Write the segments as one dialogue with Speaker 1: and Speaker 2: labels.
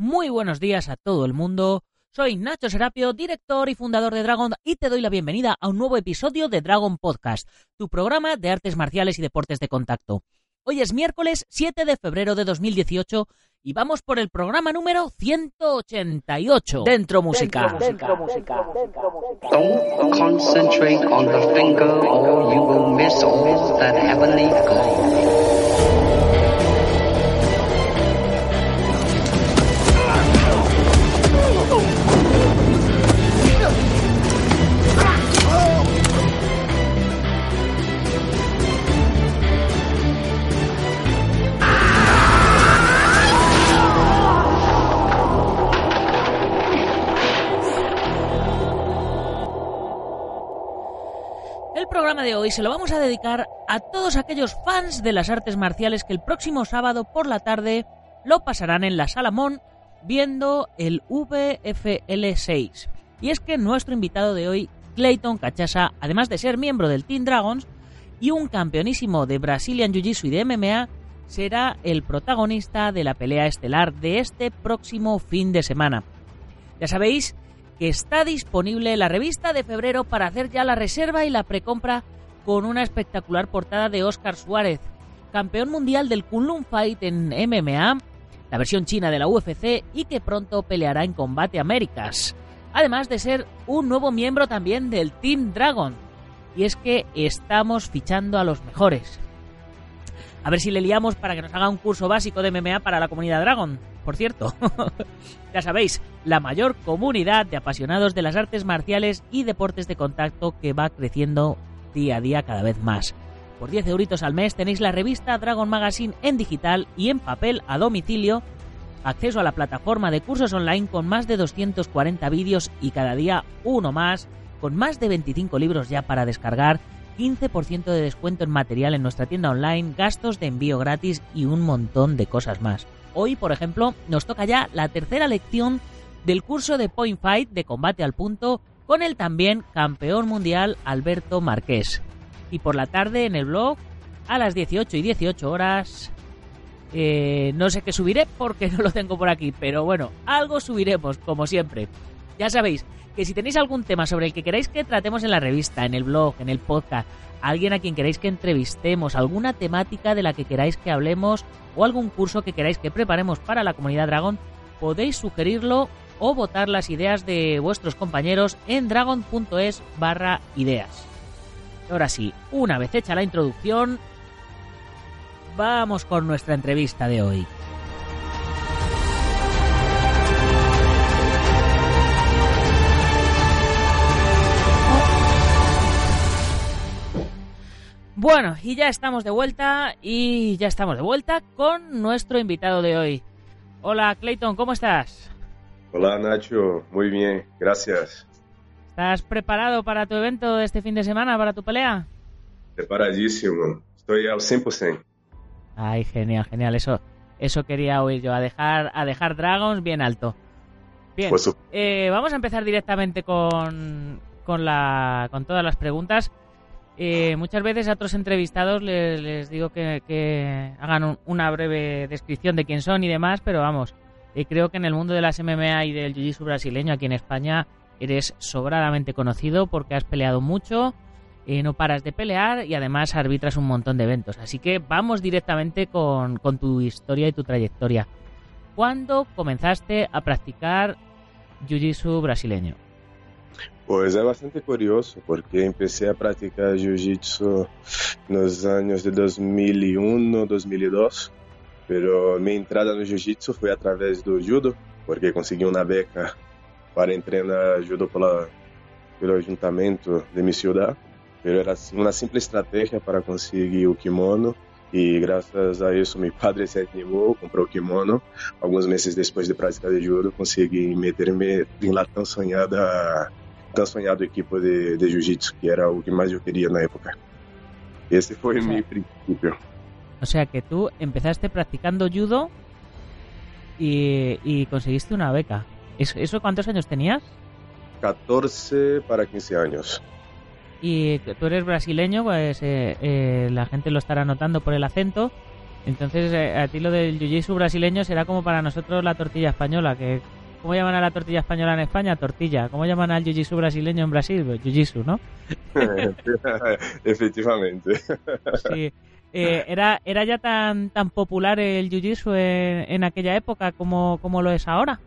Speaker 1: muy buenos días a todo el mundo. Soy Nacho Serapio, director y fundador de Dragon, y te doy la bienvenida a un nuevo episodio de Dragon Podcast, tu programa de artes marciales y deportes de contacto. Hoy es miércoles 7 de febrero de 2018 y vamos por el programa número 188. Dentro música. Dentro música.
Speaker 2: Don't concentrate on the finger or you will miss all that heavenly.
Speaker 1: Programa de hoy se lo vamos a dedicar a todos aquellos fans de las artes marciales que el próximo sábado por la tarde lo pasarán en la Salamón viendo el VFL 6. Y es que nuestro invitado de hoy, Clayton Cachasa, además de ser miembro del Team Dragons y un campeonísimo de Brazilian Jiu-Jitsu y de MMA, será el protagonista de la pelea estelar de este próximo fin de semana. Ya sabéis que está disponible la revista de febrero para hacer ya la reserva y la precompra con una espectacular portada de Oscar Suárez, campeón mundial del Kunlun Fight en MMA, la versión china de la UFC y que pronto peleará en Combate Américas. Además de ser un nuevo miembro también del Team Dragon. Y es que estamos fichando a los mejores. A ver si le liamos para que nos haga un curso básico de MMA para la comunidad Dragon. Por cierto, ya sabéis, la mayor comunidad de apasionados de las artes marciales y deportes de contacto que va creciendo día a día cada vez más. Por 10 euritos al mes tenéis la revista Dragon Magazine en digital y en papel a domicilio, acceso a la plataforma de cursos online con más de 240 vídeos y cada día uno más, con más de 25 libros ya para descargar, 15% de descuento en material en nuestra tienda online, gastos de envío gratis y un montón de cosas más. Hoy, por ejemplo, nos toca ya la tercera lección del curso de Point Fight de combate al punto con el también campeón mundial Alberto Marqués. Y por la tarde en el blog, a las 18 y 18 horas, eh, no sé qué subiré porque no lo tengo por aquí, pero bueno, algo subiremos, como siempre. Ya sabéis que si tenéis algún tema sobre el que queráis que tratemos en la revista, en el blog, en el podcast, alguien a quien queráis que entrevistemos, alguna temática de la que queráis que hablemos o algún curso que queráis que preparemos para la comunidad Dragon, podéis sugerirlo o votar las ideas de vuestros compañeros en dragon.es barra ideas. Ahora sí, una vez hecha la introducción, vamos con nuestra entrevista de hoy. Bueno, y ya estamos de vuelta y ya estamos de vuelta con nuestro invitado de hoy. Hola Clayton, ¿cómo estás?
Speaker 3: Hola Nacho, muy bien, gracias.
Speaker 1: ¿Estás preparado para tu evento de este fin de semana, para tu pelea?
Speaker 3: Preparadísimo, estoy al 100%.
Speaker 1: Ay, genial, genial, eso eso quería oír yo, a dejar a dejar Dragons bien alto. Bien,
Speaker 3: Pues,
Speaker 1: eh, vamos a empezar directamente con, con, la, con todas las preguntas. Eh, muchas veces a otros entrevistados les, digo que, hagan un- una breve descripción de quién son y demás, pero vamos, eh, creo que en el mundo de las MMA y del Jiu-Jitsu brasileño aquí en España eres sobradamente conocido porque has peleado mucho, eh, no paras de pelear y además arbitras un montón de eventos. Así que vamos directamente con, con tu historia y tu trayectoria. ¿Cuándo comenzaste a practicar Jiu-Jitsu brasileño?
Speaker 3: Pues é bastante curioso, porque empecé a praticar jiu-jitsu nos anos de 2001, 2002, pero minha entrada no jiu-jitsu foi através do judo, porque consegui uma beca para treinar judo pela, pelo ajuntamento de minha ciudad, pero era uma simples estratégia para conseguir o kimono e graças a isso meu padre se animou, comprou o kimono. Alguns meses depois de praticar de judo, consegui meter-me em lá tão sonhada tão sonhado equipe de, de jiu-jitsu, que era o que mais eu queria na época. Esse foi o meu princípio.
Speaker 1: O sea que tú empezaste practicando judo y, y conseguiste una beca. ¿Eso, ¿Eso cuántos años tenías?
Speaker 3: 14 para 15 años.
Speaker 1: Y tú eres brasileño, pues eh, eh, la gente lo estará notando por el acento. Entonces, eh, a ti lo del jiu-jitsu brasileño será como para nosotros la tortilla española, que ¿Cómo llaman a la tortilla española en España? Tortilla. ¿Cómo llaman al jiu-jitsu brasileño en Brasil? Pues jiu-jitsu, ¿no?
Speaker 3: Efectivamente.
Speaker 1: Sí. Eh, ¿era, ¿Era ya tan, tan popular el jiu-jitsu en, en, aquella época como, como lo es ahora?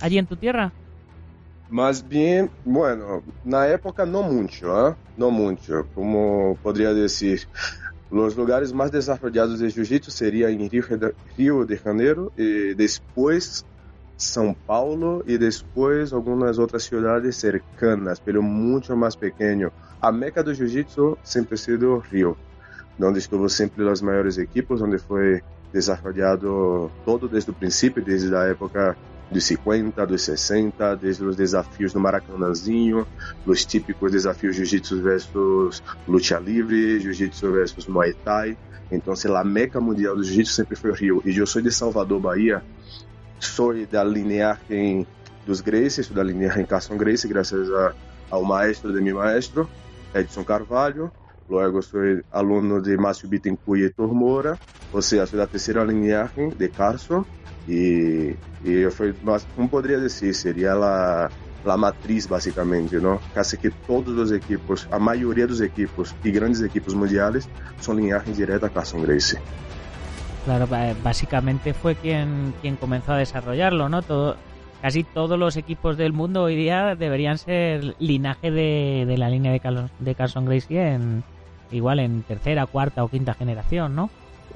Speaker 1: Allí en tu tierra?
Speaker 3: Más bien, bueno, na época no mucho, ¿eh? no mucho, como podría decir. Los lugares más desarrollados de jiu-jitsu serían en Río de Janeiro y después São Paulo e depois algumas outras cidades cercanas, pelo muito mais pequeno. A meca do jiu-jitsu sempre sido Rio, onde estuvo sempre as maiores equipes, onde foi desenvolvido todo desde o princípio, desde a época dos 50, dos 60, desde os desafios no Maracanãzinho, os típicos desafios jiu-jitsu versus luta livre, jiu-jitsu versus Muay Thai. Então, sei lá, a meca mundial do jiu-jitsu sempre foi o Rio. E eu sou de Salvador, Bahia, sou da linhagem dos Gracie, sou da linhagem Carson Gracie, graças a, ao maestro de meu maestro, Edson Carvalho. Logo, sou aluno de Márcio Bittencourt e Heitor Moura, ou seja, sou da terceira linhagem de Carson. E, e eu fui, como poderia dizer, seria a, a matriz, basicamente, não? Casi que todos os equipos, a maioria dos equipos e grandes equipos mundiais são linhagens diretas a Carson Gracie.
Speaker 1: Claro, básicamente fue quien, quien comenzó a desarrollarlo, ¿no? Todo, casi todos los equipos del mundo hoy día deberían ser linaje de, de la línea de, Carlos, Carson Gracie igual en tercera, cuarta o quinta generación, ¿no?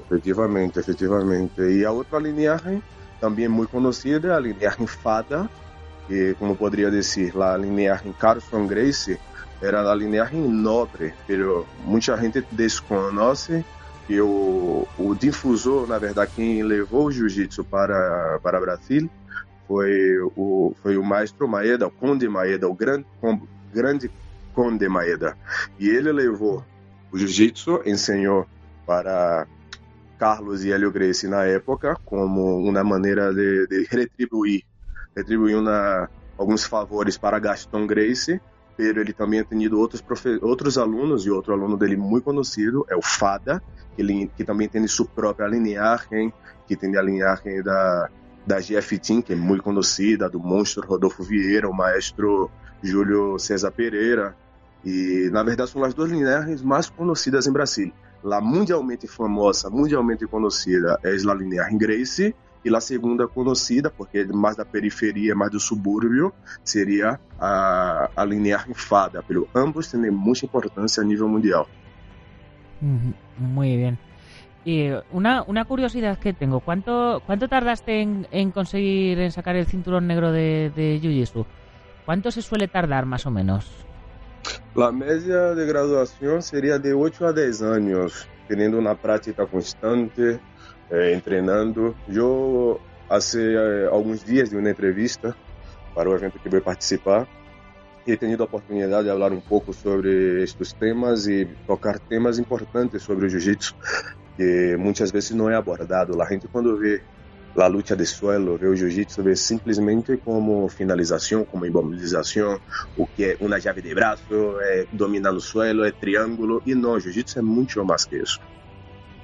Speaker 3: Efectivamente, efectivamente. Y a otra linaje también muy conocida, la linaje Fada, que como podría decir, la linaje Carson Gracie era la linaje noble, pero mucha gente desconoce que o, o difusor, na verdade, quem levou o jiu-jitsu para, para Brasil foi o, foi o maestro Maeda, o Conde Maeda, o grande, grande Conde Maeda. E ele levou o jiu-jitsu, ensinou para Carlos e Hélio Gracie na época como uma maneira de, de retribuir, retribuir uma, alguns favores para Gaston Gracie, pero ele também tem outros, outros alunos, e outro aluno dele muito conhecido é o Fada, que, ele, que também tem sua própria linhagem, que tem a linhagem da, da GF Team, que é muito conhecida, do monstro Rodolfo Vieira, o maestro Júlio César Pereira. E, na verdade, são as duas linhagens mais conhecidas em Brasília. La mundialmente famosa, mundialmente conhecida, é a linhagem Gracie, e a segunda conhecida, porque é mais da periferia, mais do subúrbio, seria a, a linhagem Fada. Pero ambos têm muita importância a nível mundial.
Speaker 1: Muy bien. Y una, una curiosidad que tengo, ¿cuánto, cuánto tardaste en, en conseguir en sacar el cinturón negro de, de Jiu-Jitsu? ¿Cuánto se suele tardar más o menos?
Speaker 3: La media de graduación sería de 8 a 10 años, teniendo una práctica constante, eh, entrenando. Yo hace eh, algunos días de una entrevista para o evento que voy a participar, e tenido a oportunidade de falar um pouco sobre estes temas e tocar temas importantes sobre o jiu-jitsu, que muitas vezes não é abordado. A gente quando vê a luta de suelo, vê o jiu-jitsu vê simplesmente como finalização, como imobilização, o que é uma chave de braço, é dominar no suelo, é triângulo, e não, jiu-jitsu é muito mais que isso.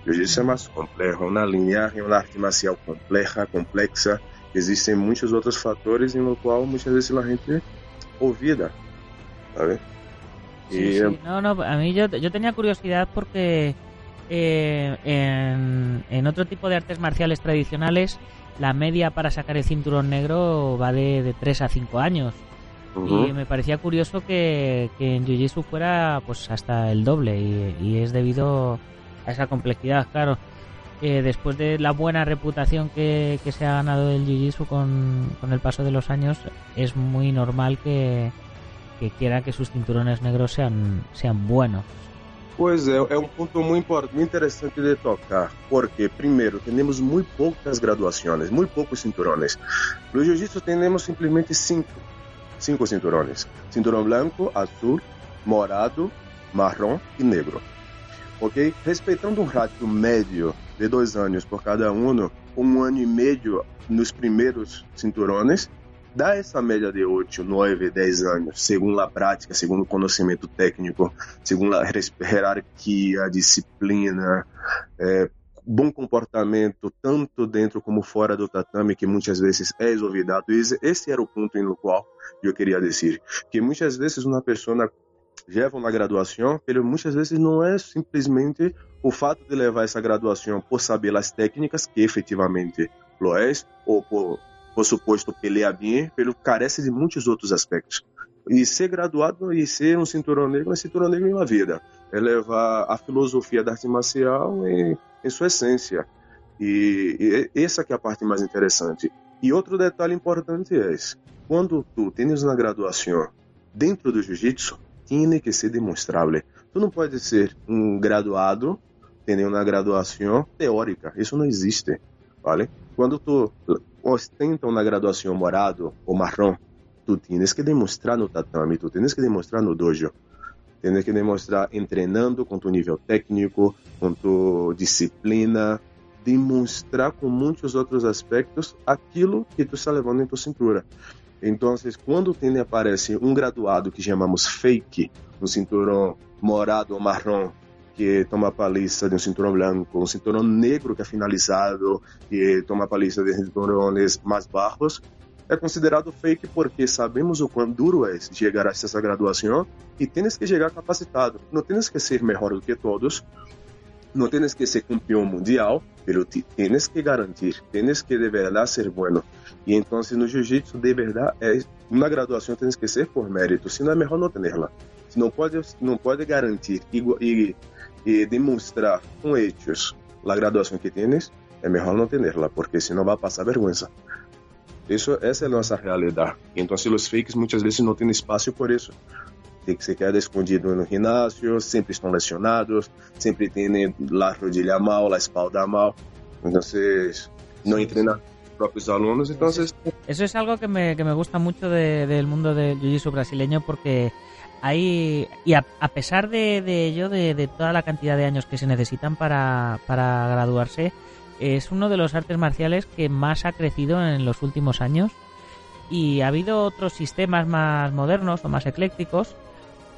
Speaker 3: O jiu-jitsu é mais complexo, uma linhagem, uma arte marcial complexa, complexa, existem muitos outros fatores em no qual muitas vezes a gente olvida, ¿sabes?
Speaker 1: Sí, sí. No, no, a mí yo, yo tenía curiosidad porque eh, en, en, otro tipo de artes marciales tradicionales la media para sacar el cinturón negro va de, de 3 a 5 años. Uh -huh. Y me parecía curioso que, que en Jiu-Jitsu fuera pues hasta el doble y, y, es debido esa complejidad, claro. Eh, después de la buena reputación que, que se ha ganado el Jiu-Jitsu con, con, el paso de los años, es muy normal que, que quiera que sus cinturones negros sean, sean buenos.
Speaker 3: Pois é, é um ponto muito, muito interessante de tocar, porque, primeiro, temos muito poucas graduações, muito poucos cinturones. No Jiu-Jitsu temos simplesmente cinco, cinco cinturones: cinturão branco, azul, morado, marrom e negro. Ok? Respeitando um rádio médio de dois anos por cada um, um ano e meio nos primeiros cinturones, dá essa média de 8, 9, 10 anos, segundo a prática, segundo o conhecimento técnico, segundo a hierarquia, disciplina, é, bom comportamento tanto dentro como fora do tatame que muitas vezes é olvidado. Esse, esse era o ponto em qual eu queria dizer que muitas vezes uma pessoa leva uma graduação, mas muitas vezes não é simplesmente o fato de levar essa graduação por saber as técnicas que efetivamente lo é, ou por, por suposto pelear bem, pelo carece de muitos outros aspectos. E ser graduado e ser um cinturão negro é cinturão negro em uma vida. É levar a filosofia da arte marcial em, em sua essência. E, e, essa que é a parte mais interessante. E outro detalhe importante é esse. Quando tu tens uma graduação dentro do jiu-jitsu, tem que ser demonstrável. Tu não pode ser um graduado, ter uma graduação teórica. Isso não existe, vale? Quando tu ostenta uma graduação morado ou marrom, tu tienes que demonstrar no tatame, tu tienes que demonstrar no dojo. Tienes que demonstrar treinando com tu nível técnico, com tu disciplina, demonstrar com muitos outros aspectos aquilo que tu está levando em tua cintura. Então, quando tem aparece um graduado que chamamos fake, um cinturão morado ou marrom, que toma paliza de um cinturão branco, um cinturão negro que é finalizado, que toma paliza de cinturões mais baixos, é considerado fake porque sabemos o quão duro é chegar a essa graduação e tens que chegar capacitado. Não tens que ser melhor do que todos, não tens que ser campeão mundial, mas tens que garantir, tens que de verdade ser bueno. E então, no jiu-jitsu, de verdade, é, uma graduação tens que ser por mérito, senão é melhor não tê-la. Se não pode, não pode garantir e, e, e demonstrar com hechos a graduação que tens, é melhor não tê-la, porque senão vai passar vergonha. Isso, essa é a nossa realidade. Então, os fakes muitas vezes não têm espaço por isso. Tem que se queda escondido no ginásio, sempre estão lesionados, sempre têm a rodilha mal, a espalda mal. Então, não entrenan propios alumnos. Entonces...
Speaker 1: Eso es algo que me, que me gusta mucho de, del mundo del jiu-jitsu brasileño porque hay, y a, a pesar de, de ello, de, de, toda la cantidad de años que se necesitan para, para graduarse, es uno de los artes marciales que más ha crecido en los últimos años y ha habido otros sistemas más modernos o más eclécticos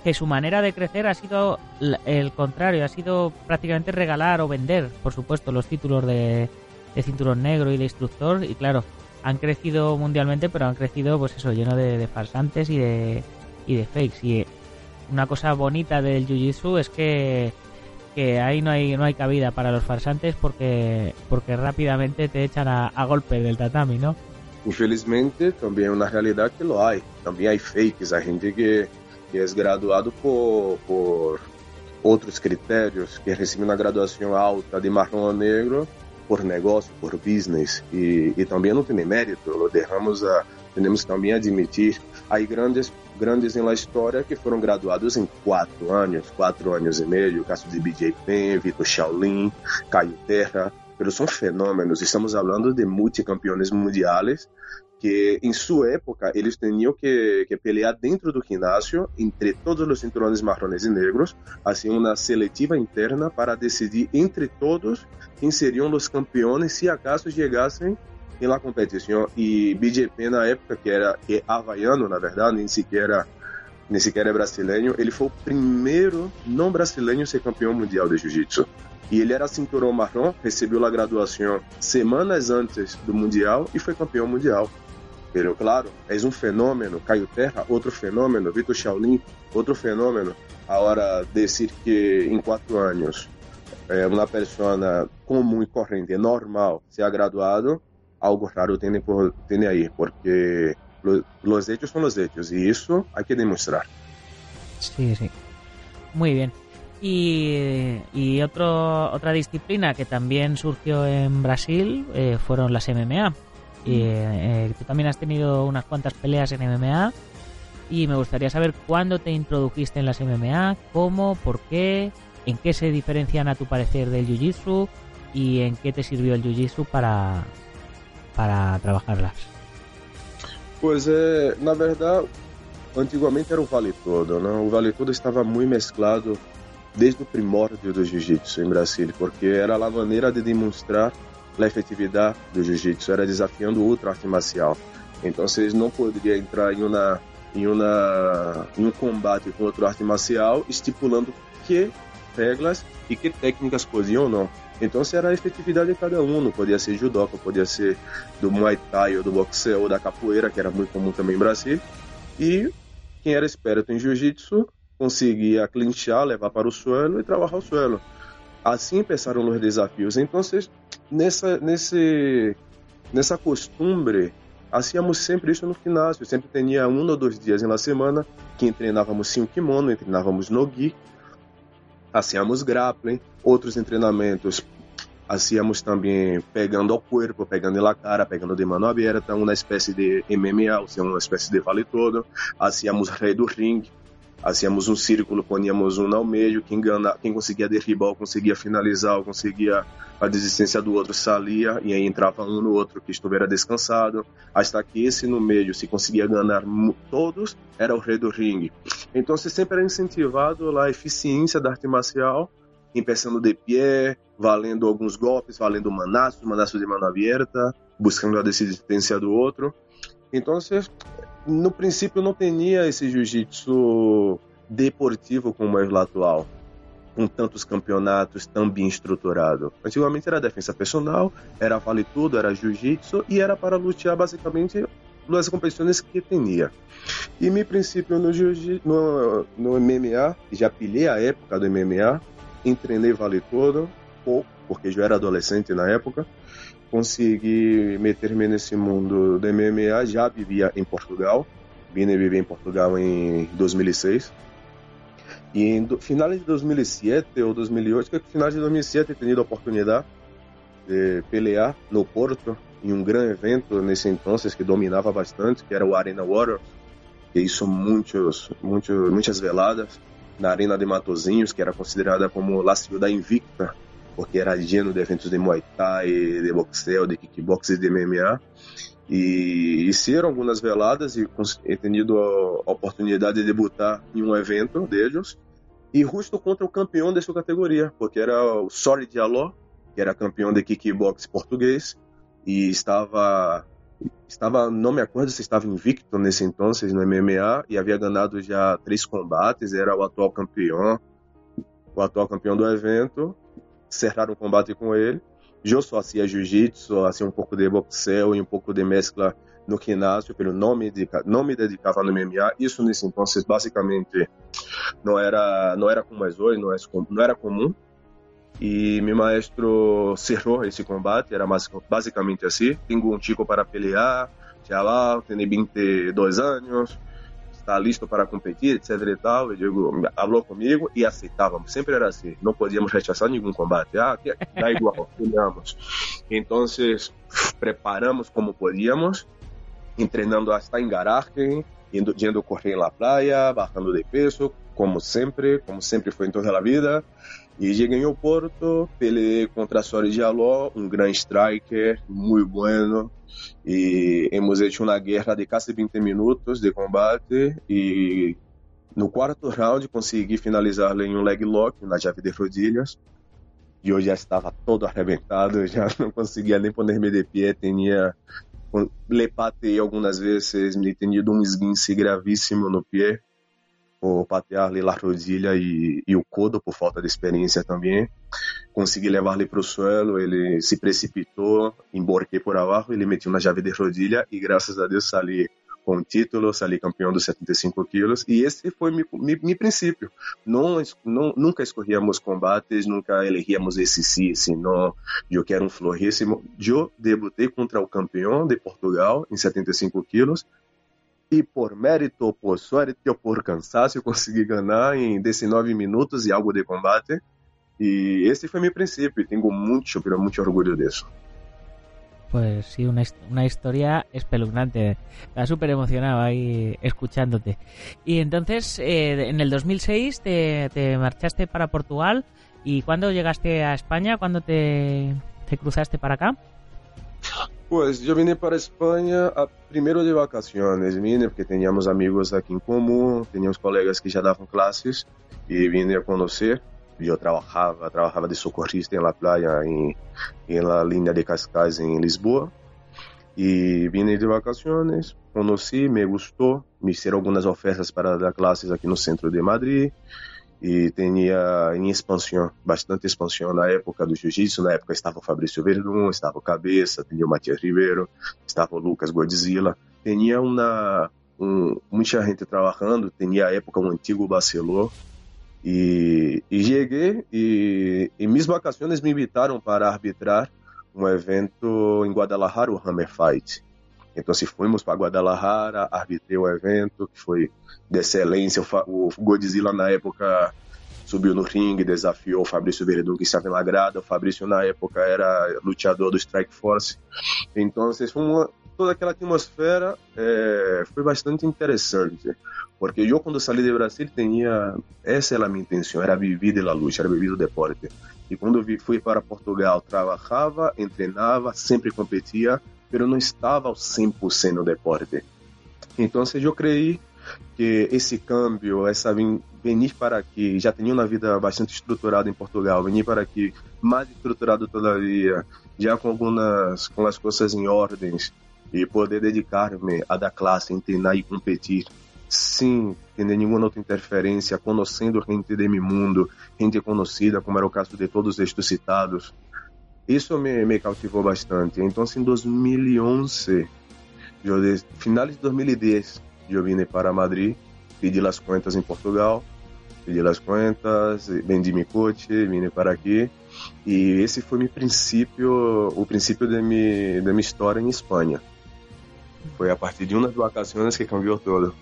Speaker 1: que su manera de crecer ha sido el contrario, ha sido prácticamente regalar o vender, por supuesto, los títulos de, cinturón negro y de instructor y claro, han crecido mundialmente, pero han crecido pues eso, lleno de, de farsantes y de, y de fakes. Y una cosa bonita del Jiu-Jitsu es que que ahí no hay no hay cabida para los farsantes porque porque rápidamente te echan a, a golpe del tatami, ¿no?
Speaker 3: Infelizmente, também é uma realidade que lo hay. Também há fakes, a gente que, que é por, por outros critérios, que recebe uma graduação alta de marrom negro por negócio, por business, e, e também não tem mérito, derramos a, temos também admitir, há grandes grandes na história que foram graduados em quatro anos, quatro anos e meio, o caso de BJ Penn, Vitor Shaolin, Caio Terra, pero são fenômenos, estamos falando de multicampeões mundiais que em sua época eles tinham que, que pelear dentro do ginásio entre todos os cinturões marrones e negros, assim uma seletiva interna para decidir entre todos quem seriam os campeões se acaso chegassem em la competição. E BJP na época que era que é havaiano na verdade nem sequer nem sequer é brasileiro ele foi o primeiro não brasileiro a ser campeão mundial de jiu-jitsu. E ele era cinturão marrom recebeu a graduação semanas antes do mundial e foi campeão mundial Pero claro, é um fenômeno Caio Terra, outro fenômeno Vitor Shaolin, outro fenômeno agora dizer que em quatro anos é, uma pessoa comum e corrente, normal, se ha graduado, algo raro tiene, por, tiene ahí, porque lo, los hechos son los hechos y eso hay que demostrar.
Speaker 1: Sí, sí. Muy bien. Y, y otro, otra disciplina que también surgió en Brasil eh, fueron las MMA. Y, eh, tú también has tenido unas cuantas peleas en MMA y me gustaría saber cuándo te introdujiste en las MMA, cómo, por qué, en qué se diferencian a tu parecer del Jiu-Jitsu y en qué te sirvió el Jiu-Jitsu para, para trabajarlas?
Speaker 3: Pois é, na verdade, antigamente era o Vale Todo, né? O Vale Todo estava muito mesclado desde o primórdio do Jiu-Jitsu em Brasília, porque era a maneira de demonstrar a efetividade do Jiu-Jitsu, era desafiando outra arte marcial. Então, vocês não poderiam entrar em uma em, uma, em um combate com outra arte marcial, estipulando que regras e que técnicas podiam ou não. Então era a efetividade de cada um, não podia ser judoca, podia ser do Muay Thai ou do boxeo ou da capoeira, que era muito comum também em Brasil. E quem era esperto em jiu-jitsu conseguia clinchar, levar para o suelo e trabalhar o suelo. Assim começaram os desafios. Então, nessa, nesse, nessa costumbre, hacíamos sempre isso no ginásio. Sempre tinha um ou dois dias na semana que treinávamos sem o kimono, treinávamos no gi, hacíamos grappling, outros treinamentos hacíamos também pegando ao corpo, pegando na cara, pegando de mano aberta, uma espécie de MMA, ou seja, uma espécie de vale todo. Hacíamos rei do ringue, hacíamos um círculo, poníamos um ao meio, quem, gana, quem conseguia derribar, ou conseguia finalizar, ou conseguia a desistência do outro salia, e aí entrava um no outro que estivera descansado, hasta que esse no meio, se conseguia ganhar todos, era o rei do ringue. Então, você sempre era incentivado a eficiência da arte marcial, empezando de pé, valendo alguns golpes, valendo manazos, manazos de mano aberta, buscando a desistência do outro. Então, no princípio, não tinha esse jiu-jitsu deportivo como é o atual, com tantos campeonatos tão bem estruturado. Antigamente era defesa personal, era vale tudo, era jiu-jitsu e era para lutar basicamente nas competições que tinha. E meu princípio no, no, no MMA, já pilhei a época do MMA, treinei vale tudo, pouco, porque já era adolescente na época, consegui meter-me nesse mundo do MMA, já vivia em Portugal, vim viver em Portugal em 2006, e em do, finais de 2007 ou 2008, que finais de 2007 eu tido a oportunidade de pelear no Porto, em um grande evento nesse então que dominava bastante, que era o Arena Warriors, que isso muitos, muitos, muitas veladas, na Arena de Matozinhos, que era considerada como a ciudad invicta, porque era lleno de eventos de Muay Thai, de boxeo, de kickbox e de MMA. E hicieron algumas veladas e he tenido a oportunidade de debutar em um evento deles e justo contra o campeão de sua categoria, porque era o Sorry Diallo, que era campeão de kickbox português e estava estava, não me acordo se estava invicto nesse então no MMA e havia ganhado já três combates, era o atual campeão, o atual campeão do evento. Cerraram o combate com ele. Eu só fazia jiu-jitsu, assim um pouco de boxeo e um pouco de mescla no ginásio, pelo não me, dedica, não me dedicava no MMA. Isso nesse então basicamente não era não era como é hoje, não, é, não era comum e meu maestro cerrou esse combate, era basicamente assim, tenho um chico para pelear, chaval, tem 22 anos, está listo para competir, etc e tal, eu digo, falou comigo e aceitávamos, sempre era assim, não podíamos rechazar nenhum combate, ah, dá igual, peleamos. Então, preparamos como podíamos, treinando hasta em garagem, indo, indo correr na praia, bajando de peso, como sempre, como sempre foi em toda a vida, e llegué ao Porto, peleé contra Soares Diallo, um grande striker, muito bueno, e hemos hecho uma guerra de quase 20 minutos de combate e no quarto round consegui finalizar em um leg lock, na chave de rodilhas, e eu já estava todo arrebentado, já não conseguia nem poner-me de pé, tinha le patei algumas vezes, me tenido um esguince gravíssimo no pé, por patear-lhe a e, e, o codo por falta de experiência também. Consegui levar-lhe para o suelo, ele se precipitou, emborquei por abaixo, ele meteu na chave de rodilha e graças a Deus saí com o título, saí campeão dos 75 quilos e esse foi meu, meu, princípio. Não, não, nunca escorríamos combates, nunca elegíamos esse sim, senão eu quero um floríssimo. Eu debutei contra o campeão de Portugal em 75 quilos e por mérito, por sorte ou por cansaço, consegui ganhar em 19 minutos e algo de combate. E esse foi meu princípio e tenho muito, pero muito orgulho disso.
Speaker 1: Pues sí, una, una historia espeluznante. Estaba súper emocionado ahí escuchándote. Y entonces, eh, en el 2006 te, te, marchaste para Portugal. ¿Y cuándo llegaste a España? ¿Cuándo te, te cruzaste para acá?
Speaker 3: Pues yo vine para España a primero de vacaciones, vine porque teníamos amigos aquí en común, teníamos colegas que ya daban clases y vine a conocer. Yo trabajaba, trabajaba de socorrista en la playa, en, en la línea de Cascais en Lisboa. Y vine de vacaciones, conocí, me gustó, me hicieron algunas ofertas para dar clases aquí no centro de Madrid. E tinha em expansão, bastante expansão na época do jiu-jitsu. Na época estava o Fabrício Verdun, estava o Cabeça, tinha o Matias Ribeiro, estava o Lucas Godzilla. Tinha uma, um, muita gente trabalhando, tinha a época um antigo Barcelona. E, e cheguei e em minhas vacações me invitaram para arbitrar um evento em Guadalajara, o Hammer Fight. Então, se fomos para Guadalajara, arbitrei o evento, que foi de excelência. O Godzilla, na época, subiu no ringue, desafiou o Fabrício Verdun, que estava na grada. O Fabrício, na época, era lutador do Strike Force. Então, foi uma, toda aquela atmosfera é, foi bastante interessante. Porque eu, quando saí do Brasil, tinha. Essa era a minha intenção, era viver da luta, era viver do deporte. E quando fui para Portugal, trabalhava, treinava, sempre competia, mas não estava ao 100% no deporte. Então, eu creio que esse câmbio, essa venir para aqui, já tinha uma vida bastante estruturada em Portugal, venir para aqui mais estruturado todavia, já com algumas com as coisas em ordens e poder dedicar-me a dar classe, treinar e competir sem ter nenhuma outra interferência, conhecendo gente de meu mundo, gente conhecida, como era o caso de todos estes citados. Isso me, me cautivou bastante. Então, em 2011, eu, de, finais de 2010, eu vim para Madrid, pedi as contas em Portugal, pedi as contas, vendi meu coche, vim para aqui. E esse foi meu princípio, o princípio da minha, minha história em Espanha. Foi a partir de unas vacaciones que cambió todo.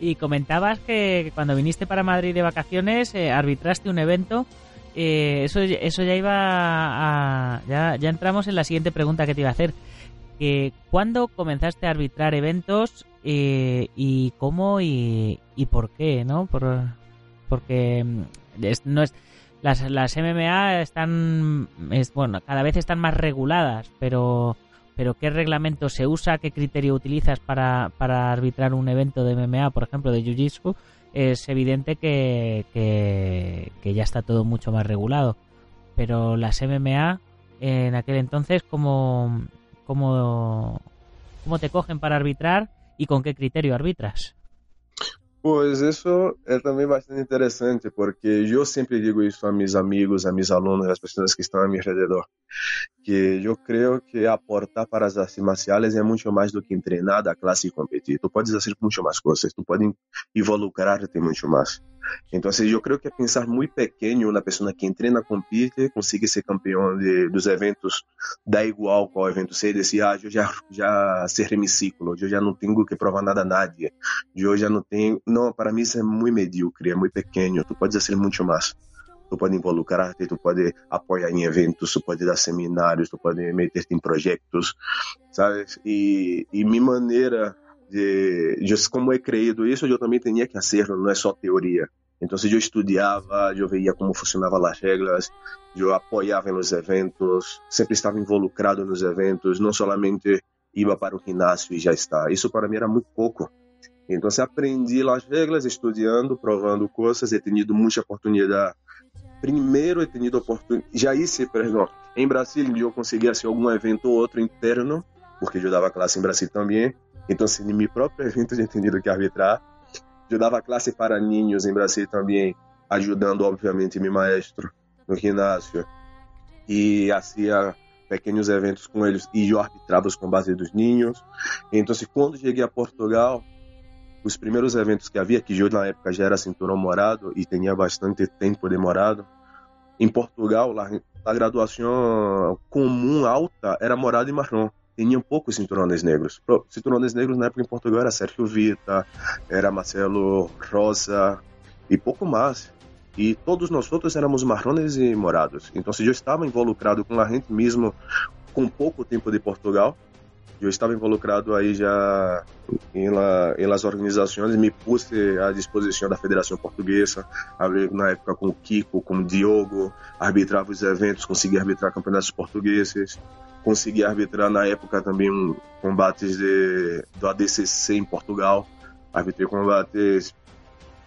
Speaker 1: y comentabas que cuando viniste para Madrid de vacaciones eh, arbitraste un evento. Eh, eso, eso ya iba a. Ya, ya entramos en la siguiente pregunta que te iba a hacer. Eh, ¿Cuándo comenzaste a arbitrar eventos eh, y cómo y, por qué? ¿no? Por, porque mm, no es, las, las MMA están. Es, bueno, cada vez están más reguladas, pero pero ¿qué reglamento se usa? ¿Qué criterio utilizas para, para arbitrar un evento de MMA, por ejemplo, de Jiu-Jitsu? Es evidente que, que, ya está todo mucho más regulado. Pero las MMA en aquel entonces, ¿cómo, cómo, cómo te cogen para arbitrar y con qué criterio arbitras?
Speaker 3: Pois isso é também bastante interessante, porque eu sempre digo isso a meus amigos, a meus alunos, às pessoas que estão a meu redor, que eu creio que aportar para as artes marciais é muito mais do que treinar da classe e competir. Tu podes fazer muito mais coisas, tu pode involucrar-te muito mais. Então, eu creio que é pensar muito pequeno na pessoa que treina, compete, consegue ser campeão de, dos eventos da igual qual evento ser, desse, ah, eu já, meu ciclo, eu já não tenho que provar nada a nadie, eu já não tenho... Não, para mim isso é muito medíocre, é muito pequeno, tu pode fazer muito mais. Tu pode involucrar-te, tu pode apoiar em eventos, tu pode dar seminários, tu pode meter-te em projetos, sabe? E, e minha maneira de, de como é creído isso, eu também tinha que fazer, não é só teoria. Então, eu estudava, eu via como funcionavam as regras, eu apoiava nos eventos, sempre estava involucrado nos eventos, não somente ia para o ginásio e já está. Isso para mim era muito pouco. Então, se aprendi as regras, estudando, provando coisas, e tenido muita oportunidade. Primeiro, eu tenido oportunidade, já isso, perdão, em Brasília eu conseguia ser algum evento ou outro interno, porque eu dava classe em Brasília também. Então, se em meu próprio evento eu entendido que arbitrar, eu dava classe para ninhos em Brasil também, ajudando, obviamente, meu maestro no ginásio. E fazia pequenos eventos com eles e eu arbitrava os combates dos ninhos. Então, quando cheguei a Portugal, os primeiros eventos que havia, que eu na época já era cinturão morado e tinha bastante tempo demorado, em Portugal, lá, a graduação comum alta era morado e marrom tinham poucos cinturões negros. Cinturões negros na época em Portugal era Sérgio Vita, era Marcelo Rosa e pouco mais. E todos nós outros éramos marrones e morados. Então, se eu estava involucrado com a gente mesmo com pouco tempo de Portugal, eu estava involucrado aí já em, la, em las organizações, me pus à disposição da Federação Portuguesa, na época com o Kiko, com o Diogo, arbitrava os eventos, conseguia arbitrar campeonatos portugueses, consegui arbitrar na época também um combates de, do ADCC em Portugal. Arbitrei combates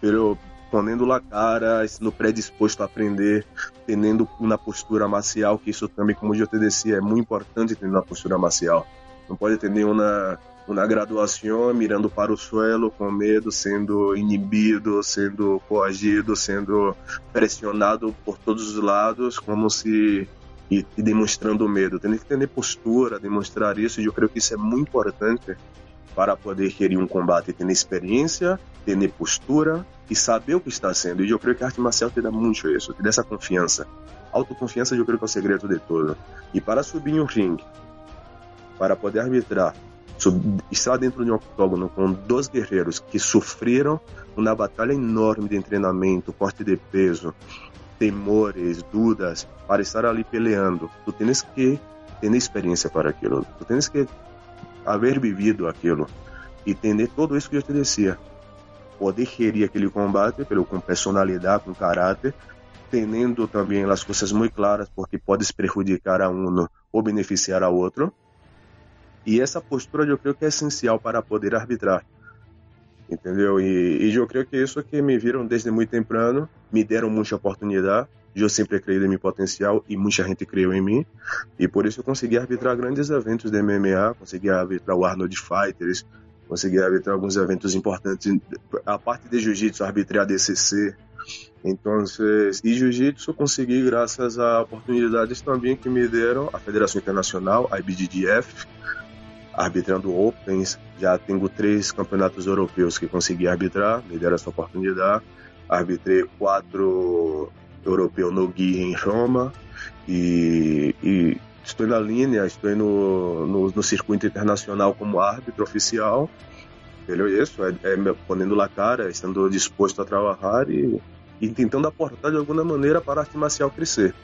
Speaker 3: pero ponendo la cara, no predisposto a aprender, tendo uma postura marcial, que isso também, como eu te é muito importante ter uma postura marcial. Não pode ter nenhuma uma graduação mirando para o suelo com medo, sendo inibido, sendo coagido, sendo pressionado por todos os lados, como se e, e demonstrando medo. Tem que ter postura, demonstrar isso, e eu creio que isso é muito importante para poder querer um combate, ter experiência, ter postura e saber o que está sendo. E eu creio que a arte marcial te dá muito isso, te dá essa confiança. Autoconfiança eu creio que é o segredo de tudo. E para subir em um ringue, para poder arbitrar, estar dentro de um octógono com dois guerreiros que sofreram uma batalha enorme de treinamento, corte de peso, temores, dúvidas, para estar ali peleando. Tu tens que ter experiência para aquilo. Tu tens que haver vivido aquilo e entender tudo isso que eu te dizia. Poder gerir aquele combate pelo, com personalidade, com caráter, tendo também as coisas muito claras, porque podes prejudicar a um ou beneficiar a outro. E essa postura eu creio que é essencial para poder arbitrar. Entendeu? E, e eu creio que isso que me viram desde muito temprano, me deram muita oportunidade eu sempre creio em meu potencial e muita gente creu em mim. E por isso eu consegui arbitrar grandes eventos de MMA, consegui arbitrar o Arnold Fighters, consegui arbitrar alguns eventos importantes. A parte de jiu-jitsu, arbitrei a DCC. Então, e jiu-jitsu consegui graças a oportunidades também que me deram a Federação Internacional, a IBJJF, arbitrando Opens. Já tenho três campeonatos europeus que consegui arbitrar, me deram essa oportunidade. Arbitrei quatro europeu no Gui em Roma e, e estou na linha, estou no, no, no, circuito internacional como árbitro oficial. Entendeu? Isso é, é me ponendo a cara, estando disposto a trabalhar e, e tentando aportar de alguma maneira para a arte marcial crescer.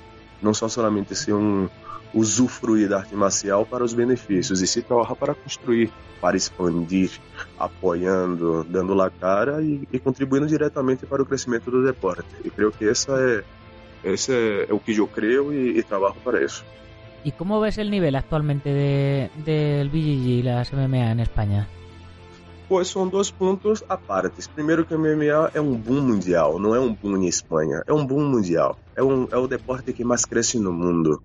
Speaker 3: Não só somente ser um usufruir da arte marcial para os benefícios, e se trabalhar para construir, para expandir, apoiando, dando la cara e, e, contribuindo diretamente para o crescimento do deporte. E creio que essa é, esse é, é o que eu creio e, e trabalho para isso.
Speaker 1: ¿Y cómo ves el nivel actualmente de, del BJJ y las MMA en España?
Speaker 3: Pois são dois pontos a partes. Primeiro que o MMA é um boom mundial, não é um boom em Espanha, é um boom mundial. É, um, é o deporte que mais cresce no mundo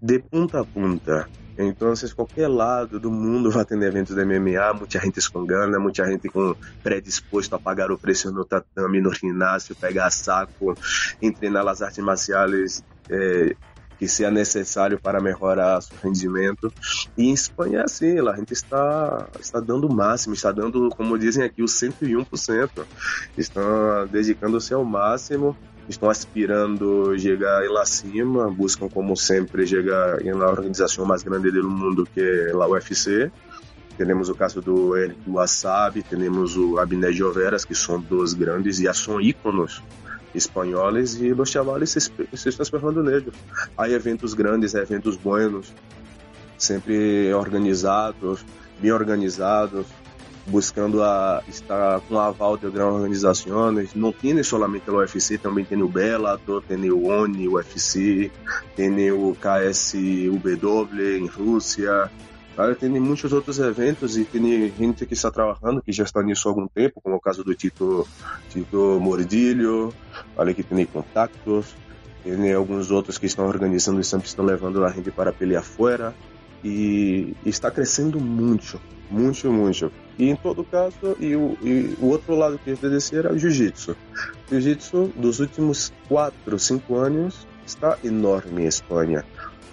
Speaker 3: de ponta a ponta. Então, qualquer lado do mundo vai ter eventos de MMA, muita gente com gana, muita gente com predisposto a pagar o preço no tatame, no ginásio, pegar saco, treinar as artes marciais é, que seja necessário para melhorar seu rendimento. E em Espanha é assim, a gente está, está dando o máximo, está dando, como dizem aqui, o 101%. Estão dedicando-se ao máximo estão aspirando chegar lá cima, buscam como sempre chegar na organização mais grande do mundo que é a UFC. Temos o caso do Eric Wasabi, temos o Abner Joveras, que são dois grandes e são íconos espanhóis e os chavales se, se esperando neles. Há eventos grandes, eventos buenos, sempre organizados, bem organizados, buscando a, estar com a aval de grandes organizações. Não tem somente o UFC, também tem o Bellator, tem o ONI, o UFC, tem o KSUW em Rússia. Claro, tem muitos outros eventos e tem gente que está trabalhando, que já está nisso há algum tempo, como o caso do Tito, Tito Mordilho, olha que tem contatos, tem alguns outros que estão organizando e sempre estão levando a gente para pelear fora e está crescendo muito, muito, muito. E em todo caso, e o, e o outro lado que eu ia dizer era o jiu-jitsu. Jiu-jitsu dos últimos 4, 5 anos está enorme em Espanha.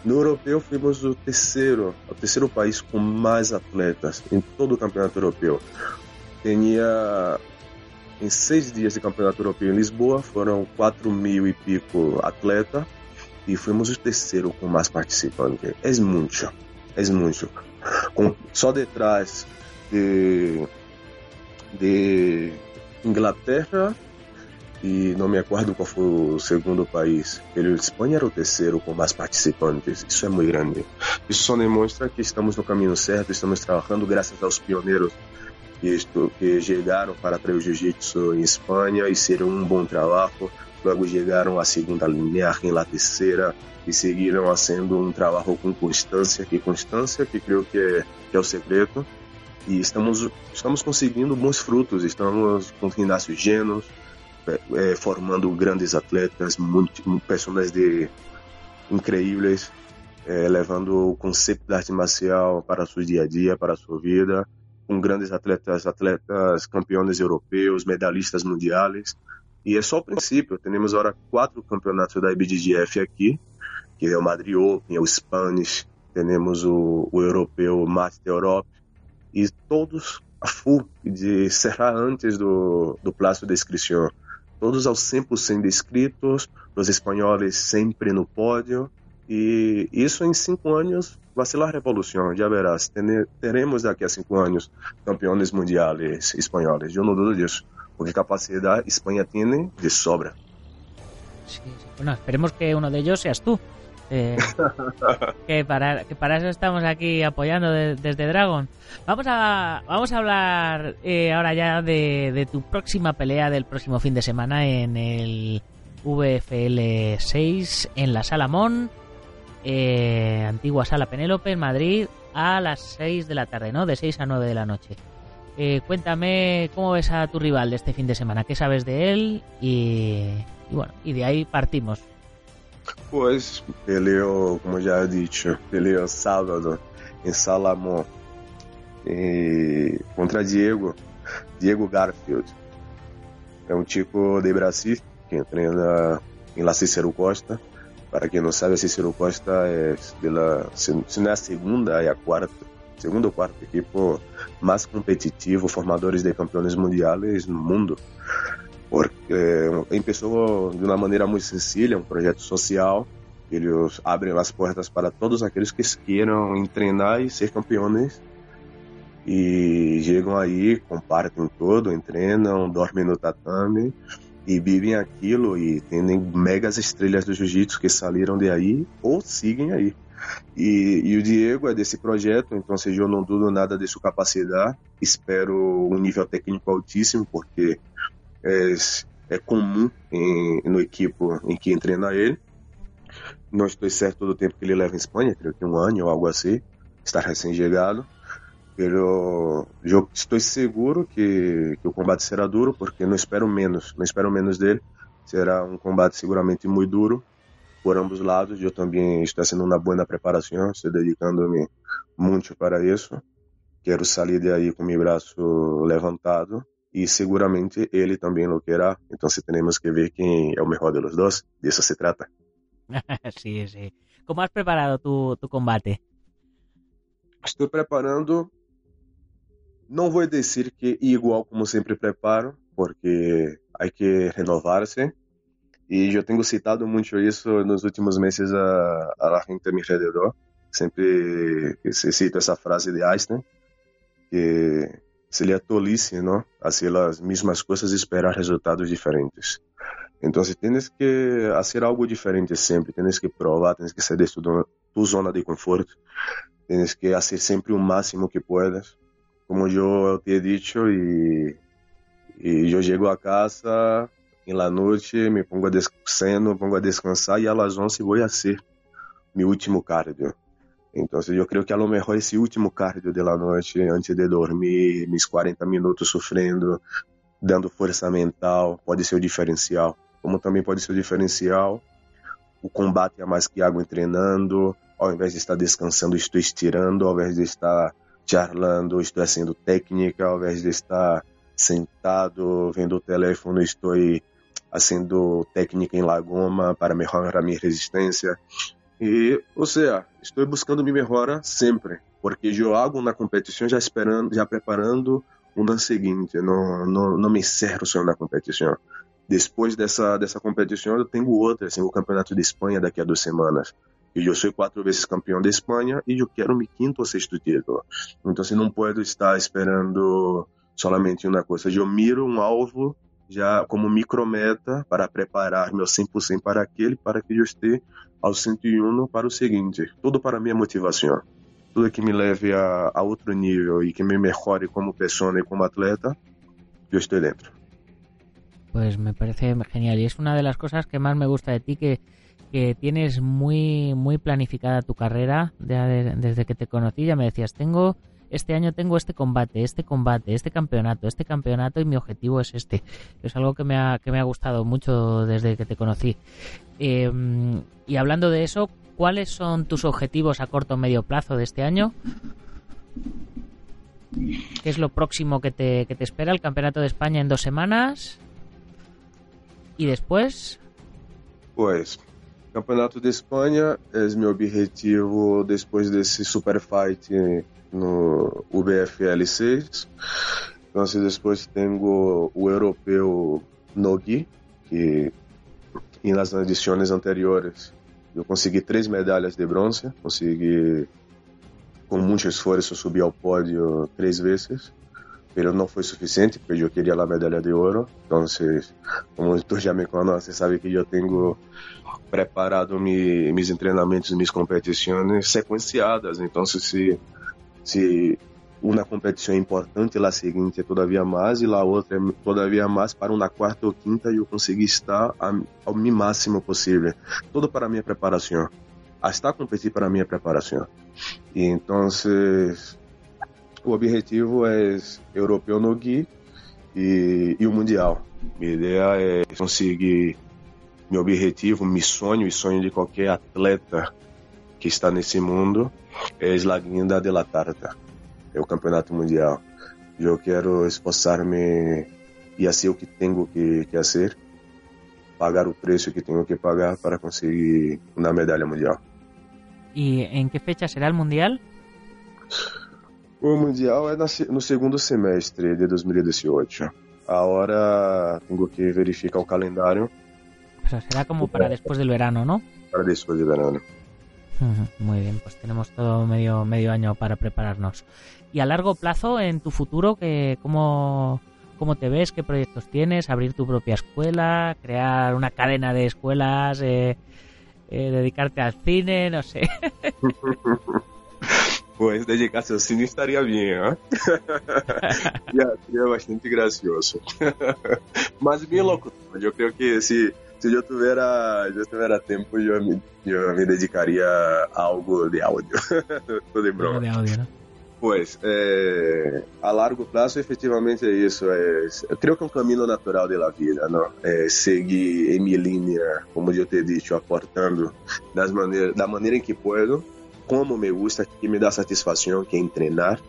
Speaker 3: No europeu fomos o terceiro, o terceiro país com mais atletas em todo o campeonato europeu. Tinha em seis dias de campeonato europeu em Lisboa foram 4 mil e pico atletas e fomos o terceiro com mais participantes. É muito, é muito. Com, só detrás de, de Inglaterra e não me acordo qual foi o segundo país. Ele, Espanha era o terceiro com mais participantes. Isso é muito grande. Isso só demonstra que estamos no caminho certo, estamos trabalhando graças aos pioneiros que, que chegaram para o jiu-jitsu em Espanha e ser um bom trabalho. Logo chegaram a segunda linha, em terceira e seguiram fazendo um trabalho com constância, que constância que creio que é, que é o segredo e estamos, estamos conseguindo bons frutos, estamos com ginásios genos, é, é, formando grandes atletas, personagens de, incríveis, é, levando o conceito da arte marcial para o seu dia a dia, para a sua vida, com grandes atletas, atletas campeões europeus, medalhistas mundiais. E é só o princípio. Temos agora quatro campeonatos da IBGF aqui, que é o Madrid Open, é o Spanish, temos o, o europeu Master Europe, e todos a full de cerrar antes do, do prazo de inscrição. Todos aos 100% inscritos, os espanhóis sempre no pódio, e isso em cinco anos vai ser a revolução, já verás. Teremos daqui a cinco anos campeões mundiais espanhóis, eu não dudo disso, porque capacidade Espanha tem de sobra.
Speaker 1: Sí, sí. Bueno, esperemos que uno de ellos seas tú. Eh, que, para, que para eso estamos aquí apoyando de, desde Dragon. Vamos a, vamos a hablar eh, ahora ya de, de, tu próxima pelea del próximo fin de semana en el VFL 6 en la Sala Mon, eh, antigua Sala Penélope en Madrid, a las 6 de la tarde, ¿no? De 6 a 9 de la noche. Eh, cuéntame cómo ves a tu rival de este fin de semana, qué sabes de él y, y bueno, y de ahí partimos.
Speaker 3: Pois, peleou, como já disse, peleou sábado em Salamon e contra Diego, Diego Garfield. É um tipo de Brasil que treina em La Cícero Costa. Para quem não sabe, a Cícero Costa é, pela, se segunda, é a quarta, segundo ou quarto equipo mais competitivo, formadores de campeões mundiais no mundo porque começou de uma maneira muito sencilla, um projeto social. Eles abrem as portas para todos aqueles que queiram treinar e ser campeões. E chegam aí, compartem tudo, treinam, dormem no tatame e vivem aquilo e tem megas estrelas do jiu-jitsu que saíram de aí ou seguem aí. E, e, o Diego é desse projeto, então seja, eu não dudo nada de sua capacidade. Espero um nível técnico altíssimo, porque é, é comum em, no equipo em que treina ele. Não estou certo do tempo que ele leva em Espanha, creio que um ano ou algo assim. Está recém-chegado. Eu estou seguro que, que, o combate será duro, porque não espero menos, não espero menos dele. Será um combate seguramente muito duro por ambos lados. Eu também estou sendo uma boa preparação, estou dedicando-me muito para isso. Quero sair de aí com meu braço levantado y seguramente él también lo querrá. Entonces tenemos que ver el mejor de los dos. De eso se trata.
Speaker 1: sí, sí. ¿Cómo has preparado tu, tu combate?
Speaker 3: Estou preparando. Não vou dizer que igual como sempre preparo, porque há que renovar-se. E eu tenho citado muito isso nos últimos meses a, a gente a meu redor. Sempre se cita essa frase de Einstein, que seria tolice, não? Fazer as mesmas coisas e esperar resultados diferentes. Então, tens que fazer algo diferente sempre, tens que provar, tens que sair de tua zona de conforto, tens que fazer sempre o máximo que puedas. Como eu te he dicho, e, e eu chego a casa la noite, me pongo a descansar, pongo a descansar e às 11 vou a ser meu último cardio. Então, eu creio que a lo mejor esse último cardio de la noite, antes de dormir, mis 40 minutos sofrendo, dando força mental, pode ser o diferencial. Como também pode ser o diferencial o combate a mais que água treinando, ao invés de estar descansando, estou estirando, ao invés de estar charlando, estou fazendo técnica, ao invés de estar sentado vendo o telefone, estou fazendo técnica em lagoma para melhorar minha resistência. E, ou seja, estou buscando me melhorar sempre, porque eu hago na competição já esperando, já preparando uma seguinte, não, não, não me encerro só na competição. Depois dessa, dessa competição, eu tenho outra, assim, o Campeonato de Espanha daqui a duas semanas. E eu sou quatro vezes campeão da Espanha e eu quero meu quinto ou sexto título. Então, assim, não posso estar esperando somente uma coisa. Eu miro um alvo já como micrometa para preparar meu 100% para aquele, para que eu esteja ao 101 para o seguinte: tudo para minha motivação, tudo que me leve a, a outro nível e que me melhore como pessoa e como atleta, yo estoy dentro.
Speaker 1: Pues me parece genial. Y es una de las cosas que más me gusta de ti que, que tienes muy muy planificada tu carrera de, desde que te conocí ya me decías tengo este año tengo este combate, este combate, este campeonato, este campeonato y mi objetivo es este. Es algo que me ha, que me ha gustado mucho desde que te conocí. Eh, y hablando de eso, ¿cuáles son tus objetivos a corto o medio plazo de este año? ¿Qué es lo próximo que te, que te espera? El Campeonato de España en dos semanas. ¿Y después?
Speaker 3: Pues, Campeonato de Espanha é meu objetivo depois desse super fight no UBFL 6. Então, depois tenho o europeu Nogi, que nas edições anteriores eu consegui três medalhas de bronze, consegui com muito esforço subir ao pódio três vezes, mas não foi suficiente, porque eu queria a medalha de ouro. Então, como tu já me conhece, sabe que eu tenho preparado mi, mis entrenamientos, mis competições sequenciadas. Então, se, se uma competição é importante, a seguinte é todavia mais, e a outra é todavia mais, para uma quarta ou quinta eu consegui estar ao máximo possível. Tudo para minha preparação. Hasta competir para minha preparação. E então, o objetivo é europeu no Gui e, e o Mundial. Minha ideia é conseguir meu objetivo, meu sonho e sonho de qualquer atleta que está nesse mundo é a guinda de la tarta, é o campeonato mundial. Eu quero esforçar-me e fazer o que tenho que, que fazer, pagar o preço que tenho que pagar para conseguir uma medalha mundial.
Speaker 1: E em que fecha será o mundial?
Speaker 3: O mundial é no segundo semestre de 2018. Agora tenho que verificar o calendário
Speaker 1: será como para después del verano, ¿no?
Speaker 3: Para después del verano.
Speaker 1: Muy bien, pues tenemos todo medio, medio año para prepararnos. Y a largo plazo, en tu futuro, que, ¿cómo, ¿cómo te ves? ¿Qué proyectos tienes? ¿Abrir tu propia escuela? ¿Crear una cadena de escuelas? Eh, eh, ¿Dedicarte al cine? No sé.
Speaker 3: Pues dedicarse al cine estaría bien, ¿eh? ya, sería bastante gracioso. Más bien loco. Yo creo que si se eu tivera, eu tivera tempo, eu me, eu me dedicaria a algo de áudio. Tô de broma.
Speaker 1: De áudio, né?
Speaker 3: Pois, é, a largo prazo, efetivamente é isso. É, eu creio que é um caminho natural da vida, não? É seguir em minha linha, como eu te disse, aportando das maneiras, da maneira em que puedo, como me gusta, que me dá satisfação, que é treinar,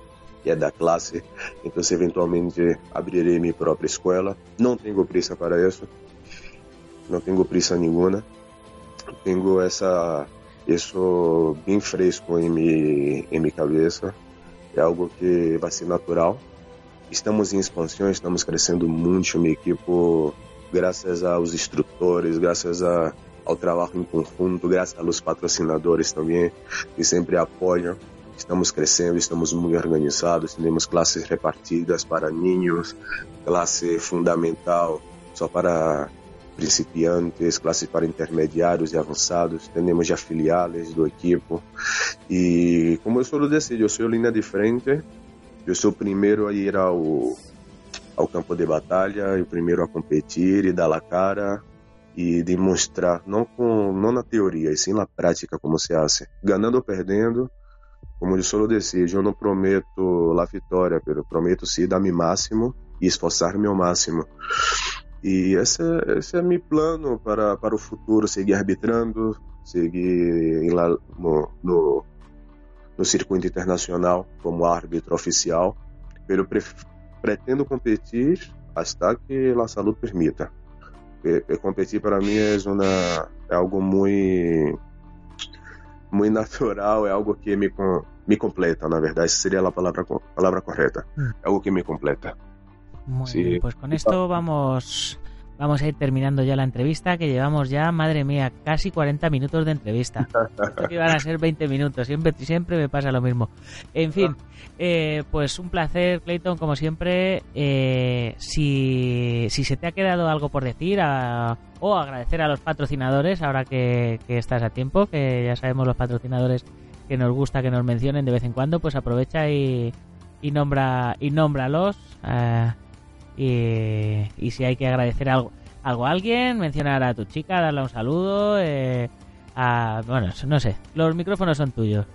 Speaker 3: que é da classe. Então, eventualmente, abrirei minha própria escola. Não tenho pressa para isso não tenho prisa nenhuma. Tenho essa isso bem fresco em minha, em minha cabeça. É algo que vai ser natural. Estamos em expansão, estamos crescendo muito. Minha equipe, graças aos instrutores, graças a, ao trabalho em conjunto, graças aos patrocinadores também, que sempre apoiam. Estamos crescendo, estamos muito organizados, temos classes repartidas para ninhos, classe fundamental só para principiantes, classes para intermediários e avançados, temos já filiales do equipo. E como eu sou disse, eu sou linha de frente, eu sou o primeiro a ir ao, ao campo de batalha, o primeiro a competir e dar a cara e demonstrar, não, com, não na teoria, e sim na prática como se faz, ganhando ou perdendo, como eu sou decido, eu não prometo a vitória, pero prometo sim dar meu máximo e esforçar-me ao máximo. E esse, esse é meu plano para, para o futuro, seguir arbitrando, seguir lá no, no, no circuito internacional como árbitro oficial. Eu pretendo competir até que a saúde permita. E, competir para mim é, uma, é algo muito muito natural, é algo que me, me completa, na verdade, seria a palavra, palavra correta. Hum. É algo que me completa.
Speaker 1: Muy sí. bien, pues con esto vamos vamos a ir terminando ya la entrevista, que llevamos ya, madre mía, casi 40 minutos de entrevista. que iban a ser 20 minutos, siempre, siempre me pasa lo mismo. En fin, eh, pues un placer, Clayton, como siempre. Eh, si, si se te ha quedado algo por decir o agradecer a los patrocinadores, ahora que, estás a tiempo, que ya sabemos los patrocinadores que nos gusta que nos mencionen de vez en cuando, pues aprovecha y, y nombra y nómbralos. Eh, y, si hay que agradecer algo, algo a alguien, mencionar a tu chica, darle un saludo. Eh, bueno, no sé, los micrófonos son tuyos.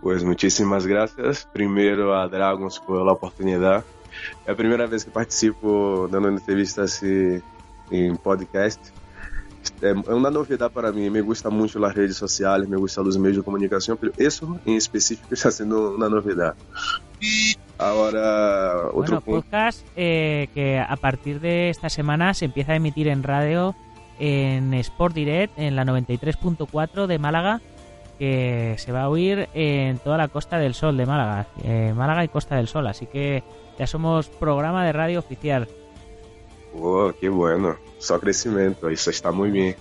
Speaker 3: Pues muchísimas gracias. Primero a Dragons por la oportunidad. Es la primera vez que participo dando una entrevista así en podcast. É uma novidade para mim. Me gusta muito as redes sociais, me gusta os meios de comunicação, isso em específico está sendo uma novidade. Ahora, otro
Speaker 1: bueno, podcast eh, que a partir de esta semana se empieza a emitir en radio en Sport Direct, en la 93.4 de Málaga, que se va a oír en toda la Costa del Sol de Málaga, eh, Málaga y Costa del Sol, así que ya somos programa de radio oficial.
Speaker 3: Oh, qué bueno, só crecimiento, eso está muy bien.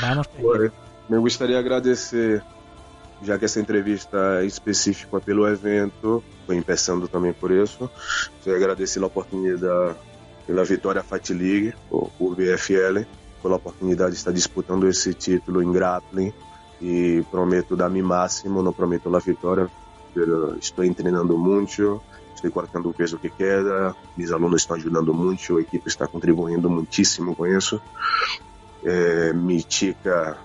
Speaker 1: Vamos.
Speaker 3: Bueno, me gustaría agradecer já que essa entrevista é específica pelo evento, foi começando também por isso. Quero agradecer a oportunidade pela vitória Fight League, o, BFL, pela oportunidade de estar disputando esse título em grappling e prometo dar meu máximo, não prometo a vitória, estou treinando muito, estou cortando o peso que queda, meus alunos estão ajudando muito, a equipe está contribuindo muitíssimo com isso. É, Mitica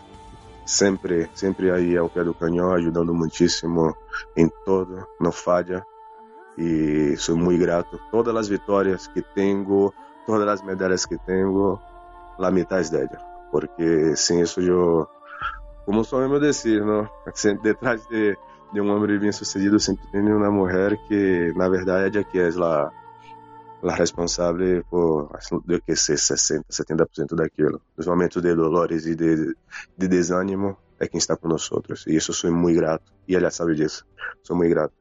Speaker 3: sempre, sempre aí ao pé do canhão, ajudando muitíssimo em todo, não falha. E sou muito grato. Todas as vitórias que tenho, todas as medalhas que tenho, la mitad dela. Porque sem isso eu, como sou mesmo dizer, não? detrás de, de um homem bem sucedido sempre tem uma mulher que, na verdade, é que é a la responsável por do que ser 60, 70% daquilo. Nos momentos de dolores e de, de desânimo é quem está conosco. E isso sou muito grato. E ela sabe disso. Sou muito grato.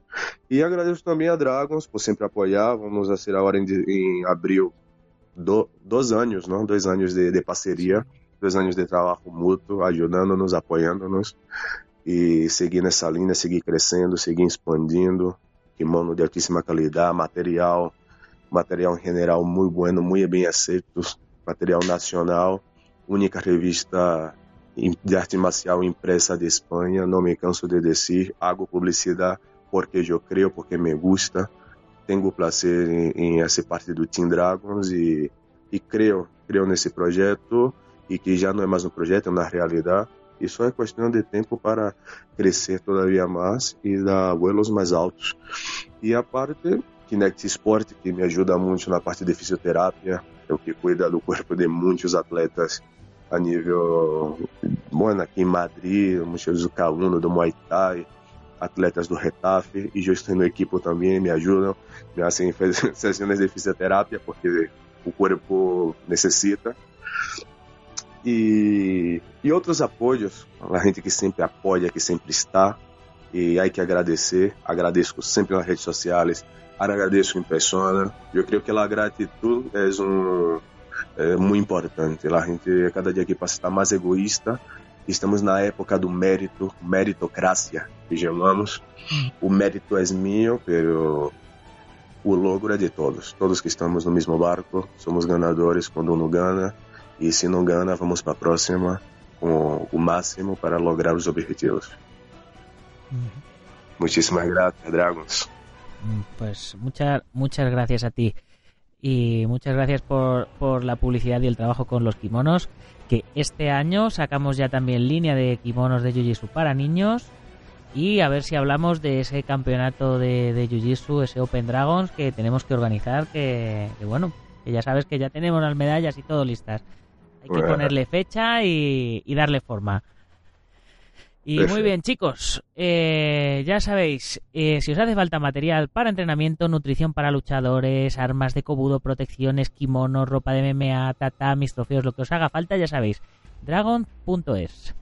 Speaker 3: E agradeço também a Dragons por sempre apoiar. Vamos a ser agora em, em abril do, dois anos, não? Dois anos de, de parceria, dois anos de trabalho mútuo, ajudando-nos, apoiando-nos e seguir nessa linha, seguir crescendo, seguir expandindo. Kimono de altíssima qualidade, material. Material em geral muito bueno, muito bem aceito, material nacional, única revista de arte marcial impresa de Espanha, não me canso de dizer, hago publicidade porque eu creio, porque me gusta, tenho prazer em ser parte do Team Dragons e, e creio, creio nesse projeto. E que já não é mais um projeto, é uma realidade e só é questão de tempo para crescer todavia mais e dar vuelos mais altos. E a parte Kinect Sport, que me ajuda muito na parte de fisioterapia, é o que cuida do corpo de muitos atletas a nível, bueno, aqui em Madrid, muitos do K1, do Muay Thai, atletas do Retafe, e eu estou no equipo também, me ajudam, me fazem sessões de fisioterapia, porque o corpo necessita. E, e outros apoios, a gente que sempre apoia, que sempre está, e hay que agradecer, agradeço sempre nas redes sociais, agradeço em persona. Eu creio que a gratidão é um é muito importante. A gente cada dia que passa está mais egoísta. Estamos na época do mérito, meritocracia, que chamamos. O mérito é meu, pero o logro é de todos. Todos que estamos no mesmo barco somos ganadores quando um ganha. E se não ganha, vamos para a próxima com o máximo para lograr os objetivos. Muchísimas gracias, Dragons.
Speaker 1: Mm, pues muchas, muchas gracias a ti. Y muchas gracias por, por la publicidad y el trabajo con los kimonos. Que este año sacamos ya también línea de kimonos de Jiu-Jitsu para niños. Y a ver si hablamos de ese campeonato de, de Jiu-Jitsu, ese Open Dragons que tenemos que organizar. Que, bueno, que ya sabes que ya tenemos las medallas y todo listas. Hay que ponerle fecha y darle forma. Y muy bien, chicos, eh, ya sabéis, eh, si os hace falta material para entrenamiento, nutrición para luchadores, armas de cobudo, protecciones, kimonos, ropa de MMA, tatamis, trofeos, lo que os haga falta, ya sabéis, dragon.es.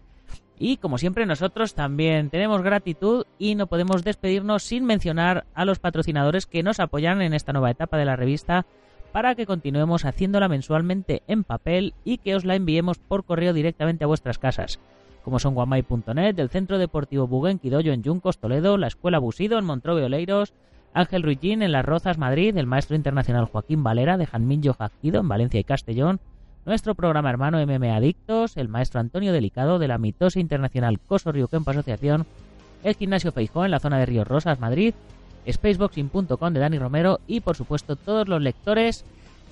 Speaker 1: Y como siempre, nosotros también tenemos gratitud y no podemos despedirnos sin mencionar a los patrocinadores que nos apoyan en esta nueva etapa de la revista para que continuemos haciéndola mensualmente en papel y que os la enviemos por correo directamente a vuestras casas como son guamay.net, el Centro Deportivo Buguenquidoyo en Yuncos, Toledo, la Escuela Busido en Montrove Oleiros, Ángel Ruillín en Las Rozas, Madrid, el maestro internacional Joaquín Valera de Janmillo Jaquido en Valencia y Castellón, nuestro programa hermano MMA Adictos, el maestro Antonio Delicado de la mitosa internacional Coso Río Kempo Asociación, el gimnasio Feijó en la zona de Ríos Rosas, Madrid, spaceboxing.com de Dani Romero y por supuesto todos los lectores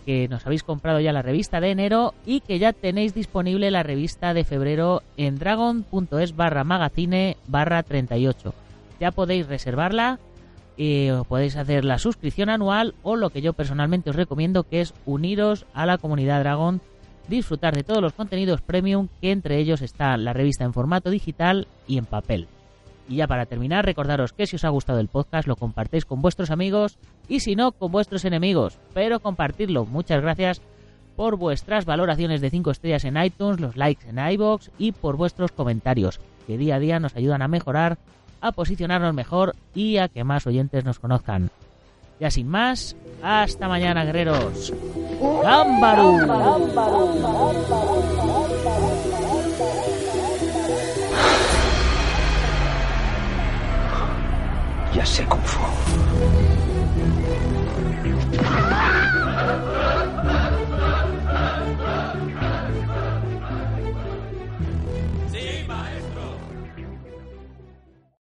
Speaker 1: que nos habéis comprado ya la revista de enero y que ya tenéis disponible la revista de febrero en dragon.es barra magazine barra 38. Ya podéis reservarla, eh, podéis hacer la suscripción anual o lo que yo personalmente os recomiendo que es uniros a la comunidad Dragon, disfrutar de todos los contenidos premium que entre ellos está la revista en formato digital y en papel. Y ya para terminar, recordaros que si os ha gustado el podcast lo compartéis con vuestros amigos y si no, con vuestros enemigos. Pero compartidlo. Muchas gracias por vuestras valoraciones de 5 estrellas en iTunes, los likes en iBox y por vuestros comentarios, que día a día nos ayudan a mejorar, a posicionarnos mejor y a que más oyentes nos conozcan. Ya sin más, hasta mañana, guerreros. ¡Gámbaru!
Speaker 4: Ya sé Kung Fu.